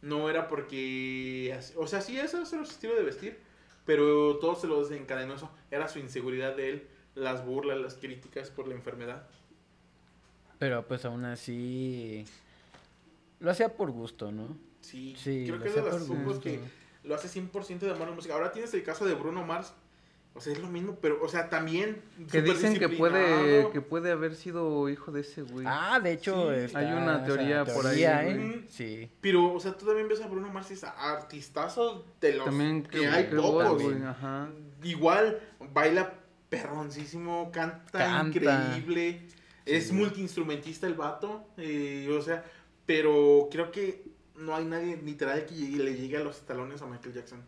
No era porque... O sea, sí, eso era su estilo de vestir. Pero todo se lo desencadenó eso. Era su inseguridad de él. Las burlas, las críticas por la enfermedad. Pero pues aún así. Lo hacía por gusto, ¿no? Sí, Sí, creo que es de los grupos que lo hace 100% de amor a la música. Ahora tienes el caso de Bruno Mars. O sea, es lo mismo, pero, o sea, también... Que dicen que puede, que puede haber sido hijo de ese güey. Ah, de hecho, Sí, está hay una teoría por ahí, teoría. ¿eh? Sí. Pero, o sea, tú también ves a Bruno Mars y es artistazo de los También que que, hay que pocos. Ajá. Igual, baila perroncísimo, canta, Canta. increíble. Es multiinstrumentista el vato. eh, o sea, pero creo que no hay nadie literal que llegue- le llegue a los talones a Michael Jackson.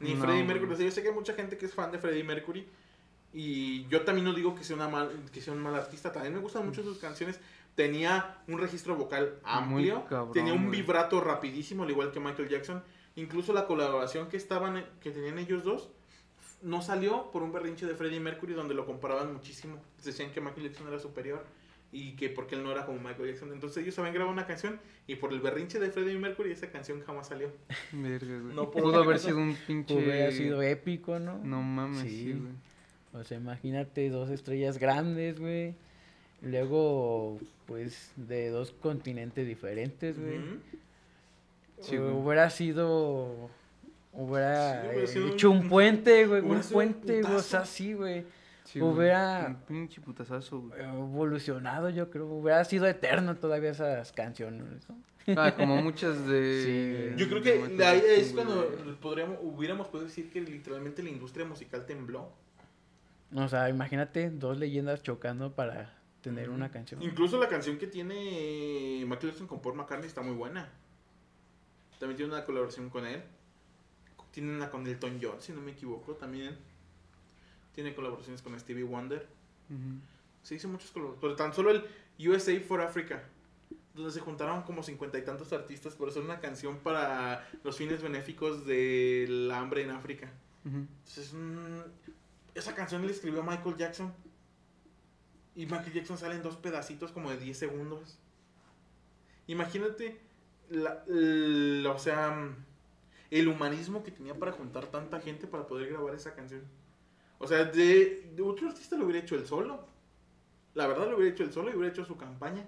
Ni No, Freddie. Mercury. O sea, yo sé que hay mucha gente que es fan de Freddie Mercury. Y yo también no digo que sea, una mal, que sea un mal artista. También me gustan mucho sus canciones. Tenía un registro vocal amplio. cabrón, tenía un güey. vibrato rapidísimo, al igual que Michael Jackson. Incluso la colaboración que estaban que tenían ellos dos no salió por un berrinche de Freddie Mercury donde lo comparaban muchísimo. Decían que Michael Jackson era superior y que porque él no era como Michael Jackson. Entonces ellos habían grabado una canción y por el berrinche de Freddie Mercury esa canción jamás salió. Verga, güey. No, Pudo haber sido un pinche. Hubiera sido épico, ¿no? No mames, Sí. sí, güey. O sea, imagínate dos estrellas grandes, güey. Luego, pues, de dos continentes diferentes, güey. Sí, güey. hubiera sido. Hubiera, Sí, hubiera eh, sido hecho un- un puente, güey. hubiera Un puente, güey. O sea, putazo. sí, güey. Sí. Hubiera- Un pinche putazazo, güey. Evolucionado, yo creo. Hubiera sido eterno todavía esas canciones, ¿no? Ah, como muchas de. Sí. Yo creo que de ahí es cuando podríamos, hubiéramos podido decir que literalmente la industria musical tembló. O sea, imagínate dos leyendas chocando para tener una canción. Incluso la canción que tiene Michael Jackson con Paul McCartney está muy buena. También tiene una colaboración con él. Tiene una con Elton John, si no me equivoco, también. Tiene colaboraciones con Stevie Wonder. Se hizo muchos colaboraciones. Pero tan solo el USA for Africa, donde se juntaron como cincuenta y tantos artistas por hacer una canción para los fines benéficos del hambre en África. Entonces, mm, esa canción la escribió Michael Jackson. Y Michael Jackson sale en dos pedacitos como de 10 segundos. Imagínate, la, la- o sea, el humanismo que tenía para juntar tanta gente para poder grabar esa canción. O sea, de, de otro artista lo hubiera hecho él solo. La verdad lo hubiera hecho él solo y hubiera hecho su campaña.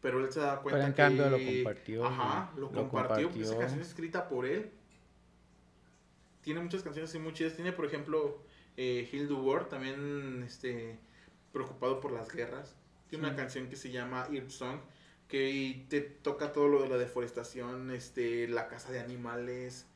Pero él se da cuenta Pero en que... cambio lo compartió, Ajá, lo, Lo compartió. Esa canción es escrita por él. Tiene muchas canciones así muy chidas. Tiene, por ejemplo, eh, Hill the World, también este, preocupado por las guerras. Tiene una canción que se llama Earth Song, que te toca todo lo de la deforestación, este, la caza de animales.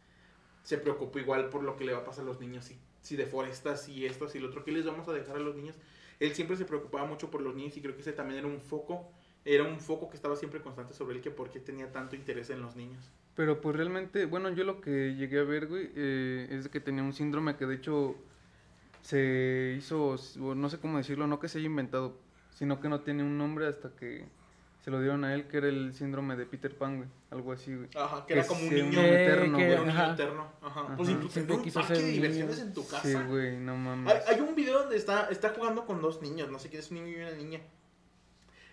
Se preocupa igual por lo que le va a pasar a los niños. Si, si deforestas y esto, y lo otro, ¿qué les vamos a dejar a los niños? Él siempre se preocupaba mucho por los niños y creo que ese también era un foco. Era un foco que estaba siempre constante sobre él, que por qué tenía tanto interés en los niños. Pero pues realmente, bueno, yo lo que llegué a ver, güey, eh, es que tenía un síndrome que de hecho se hizo, no sé cómo decirlo, no que se haya inventado, sino que no tiene un nombre hasta que se lo dieron a él, que era el síndrome de Peter Pan, güey, algo así, güey. Ajá, que Que era como un niño, eterno, que- güey. era un niño ajá. eterno. Ajá. Ajá. Pues incluso Siempre en un parque de diversiones en tu casa. Sí, güey, no mames. Hay, hay un video donde está, está jugando con dos niños, no sé quién es un niño y una niña.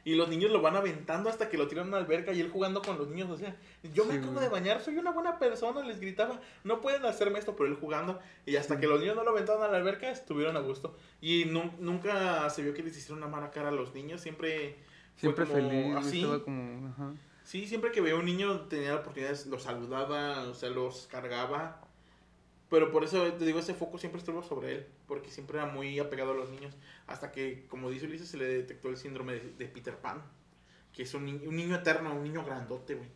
Y los niños lo van aventando hasta que lo tiran a una alberca y él jugando con los niños. O sea, yo me acabo güey. de bañar, soy una buena persona, les gritaba. No pueden hacerme esto, pero él jugando. Y hasta que los niños no lo aventaron a la alberca, estuvieron a gusto. Y nu- nunca se vio que les hicieron una mala cara a los niños. Siempre. Siempre como feliz, así. estaba como, ajá. Sí, siempre que veía un niño tenía la oportunidad, los saludaba, o sea, los cargaba. Pero por eso te digo, ese foco siempre estuvo sobre él, porque siempre era muy apegado a los niños. Hasta que, como dice Ulises, se le detectó el síndrome de, de Peter Pan, que es un, un niño eterno, un niño grandote, güey.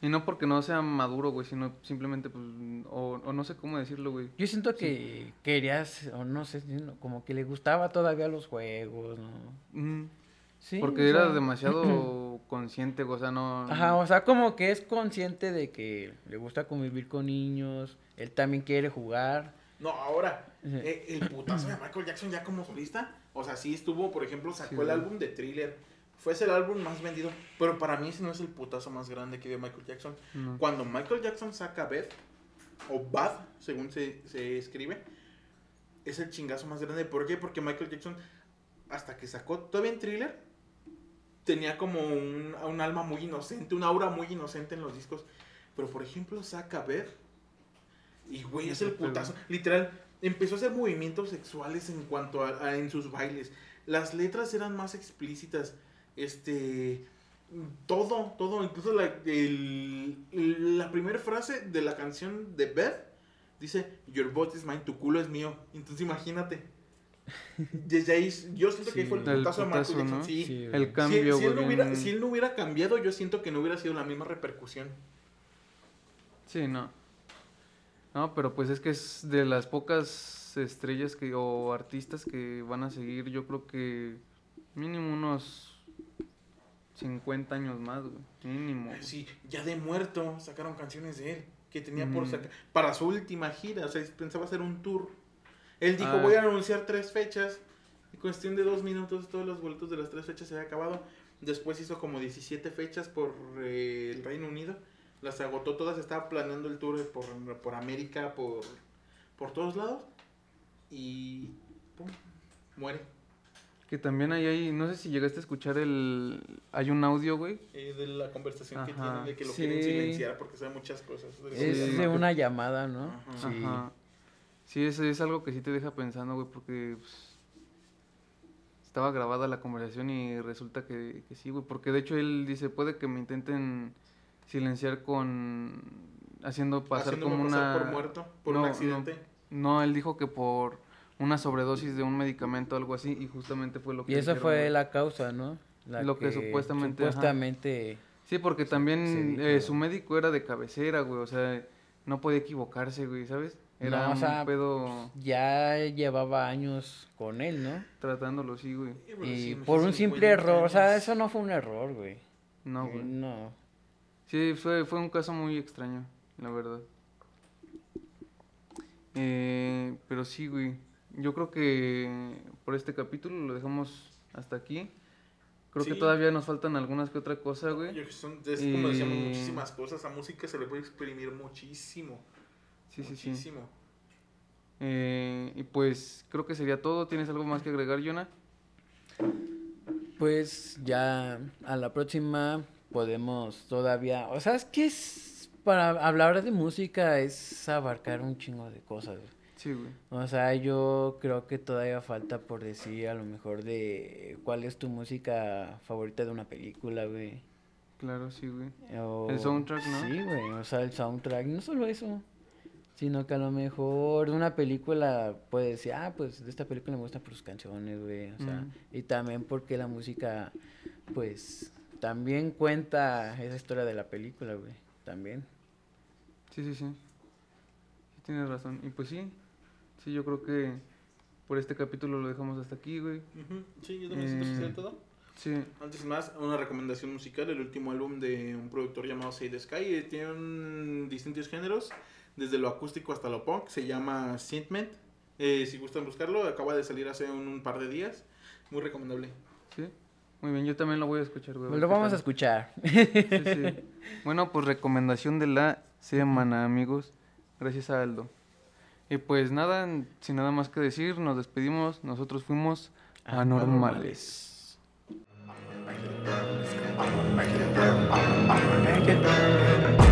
Y no porque no sea maduro, güey, sino simplemente, pues, o, o no sé cómo decirlo, güey. Yo siento que querías, o no sé, como que le gustaba todavía los juegos, ¿no? Ujú. Sí, Porque era sea, demasiado consciente, güey, o sea, no... Ajá, o sea, como que es consciente de que le gusta convivir con niños, él también quiere jugar. No, ahora, eh, el putazo de Michael Jackson ya como solista, o sea, sí estuvo, por ejemplo, sacó Sí, el güey. álbum de Thriller. Fue ese el álbum más vendido, pero para mí ese no es el putazo más grande que dio Michael Jackson. no. Cuando Michael Jackson saca Beth, o Bad, según se, se escribe, es el chingazo más grande. ¿Por qué? Porque Michael Jackson, hasta que sacó todavía en thriller, tenía como un, un alma muy inocente, una aura muy inocente en los discos. Pero por ejemplo, saca Beth, y güey, es el putazo. Literal, empezó a hacer movimientos sexuales en cuanto a, a- en sus bailes. Las letras eran más explícitas. Este. Todo, todo. Incluso la, el- la primera frase de la canción de Beth dice: Your butt is mine, tu culo es mío. Entonces imagínate. Desde ahí, yo siento que fue el putazo de Michael putazo, Jackson. ¿no? Sí. Sí, El. Si, cambio, si él no hubiera, si él no hubiera cambiado, yo siento que no hubiera sido la misma repercusión. Sí, no. No, pero pues es que es de las pocas estrellas que o artistas que van a seguir, yo creo que mínimo unos 50 años más, güey. Mínimo. güey. Sí, ya de muerto sacaron canciones de él que tenía por sacar para su última gira, o sea, pensaba hacer un tour. Él dijo, Ah. voy a anunciar tres fechas. En cuestión de dos minutos, todos los boletos de las tres fechas se había acabado. Después hizo como 17 fechas por eh, el Reino Unido. Las agotó todas, estaba planeando el tour por, por América, por, por todos lados. Y pum, muere. Que también hay ahí, no sé si llegaste a escuchar el... Hay un audio, güey. Eh, de la conversación que tienen de que lo Sí. quieren silenciar porque sabe muchas cosas. Es de una llamada, ¿no? Ajá. Sí. Ajá. Sí, es, es algo que sí te deja pensando, güey, porque pues, estaba grabada la conversación y resulta que, que sí, güey, porque de hecho él dice, puede que me intenten silenciar con haciendo pasar Haciéndome como pasar una... por muerto, por No, un no. accidente. No, él dijo que por una sobredosis de un medicamento o algo así y justamente fue lo que Y esa fue güey. la causa, ¿no? La Lo que supuestamente, ajá. Supuestamente. Sí, porque se también eh, su médico era de cabecera, güey, o sea, no podía equivocarse, güey, ¿sabes? Era No, o un pedo Ya llevaba años con él, ¿no? tratándolo güey. Sí, pero Y sí, por un simple 50 error, o sea, eso no fue un error, güey. No, Eh, güey. No. Sí, fue, fue un caso muy extraño, la verdad. Eh, pero sí, güey. Yo creo que por este capítulo lo dejamos hasta aquí. Creo que Sí. todavía nos faltan algunas que otra cosa, Yo güey. creo que son, es como decíamos, Y- muchísimas cosas. A música se le puede exprimir muchísimo. Sí, sí, sí. muchísimo. Eh, y pues creo que sería todo. ¿Tienes algo más que agregar, Jonah? Pues ya a la próxima podemos todavía. O sea, es que es. Para hablar de música es abarcar un chingo de cosas. güey. Sí, güey. O sea, yo creo que todavía falta por decir a lo mejor de cuál es tu música favorita de una película, güey. Claro, sí, güey. O- El soundtrack, ¿no? Sí, güey, o sea, el soundtrack, no solo eso, sino que a lo mejor de una película puede decir, ah, pues de esta película me gustan por sus canciones, güey, o sea, Ujú. y también porque la música, pues, también cuenta esa historia de la película, güey, también. Sí, sí, sí. Sí, tienes razón. Y pues sí. Sí, yo creo que por este capítulo lo dejamos hasta aquí, güey. Ujú, Sí, yo también siento que Eh, sería todo. Sí. Antes más, una recomendación musical, el último álbum de un productor llamado Say the Sky, eh, tiene un- distintos géneros, desde lo acústico hasta lo punk, se llama Synthment, eh, si gustan buscarlo, acaba de salir hace un, un par de días, muy recomendable. Sí. Muy bien, yo también lo voy a escuchar, güey. Lo vamos a escuchar. Sí, sí. Bueno, pues recomendación de la semana, amigos. Gracias a Aldo. Y pues nada, sin nada más que decir, nos despedimos. Nosotros fuimos anormales. I'm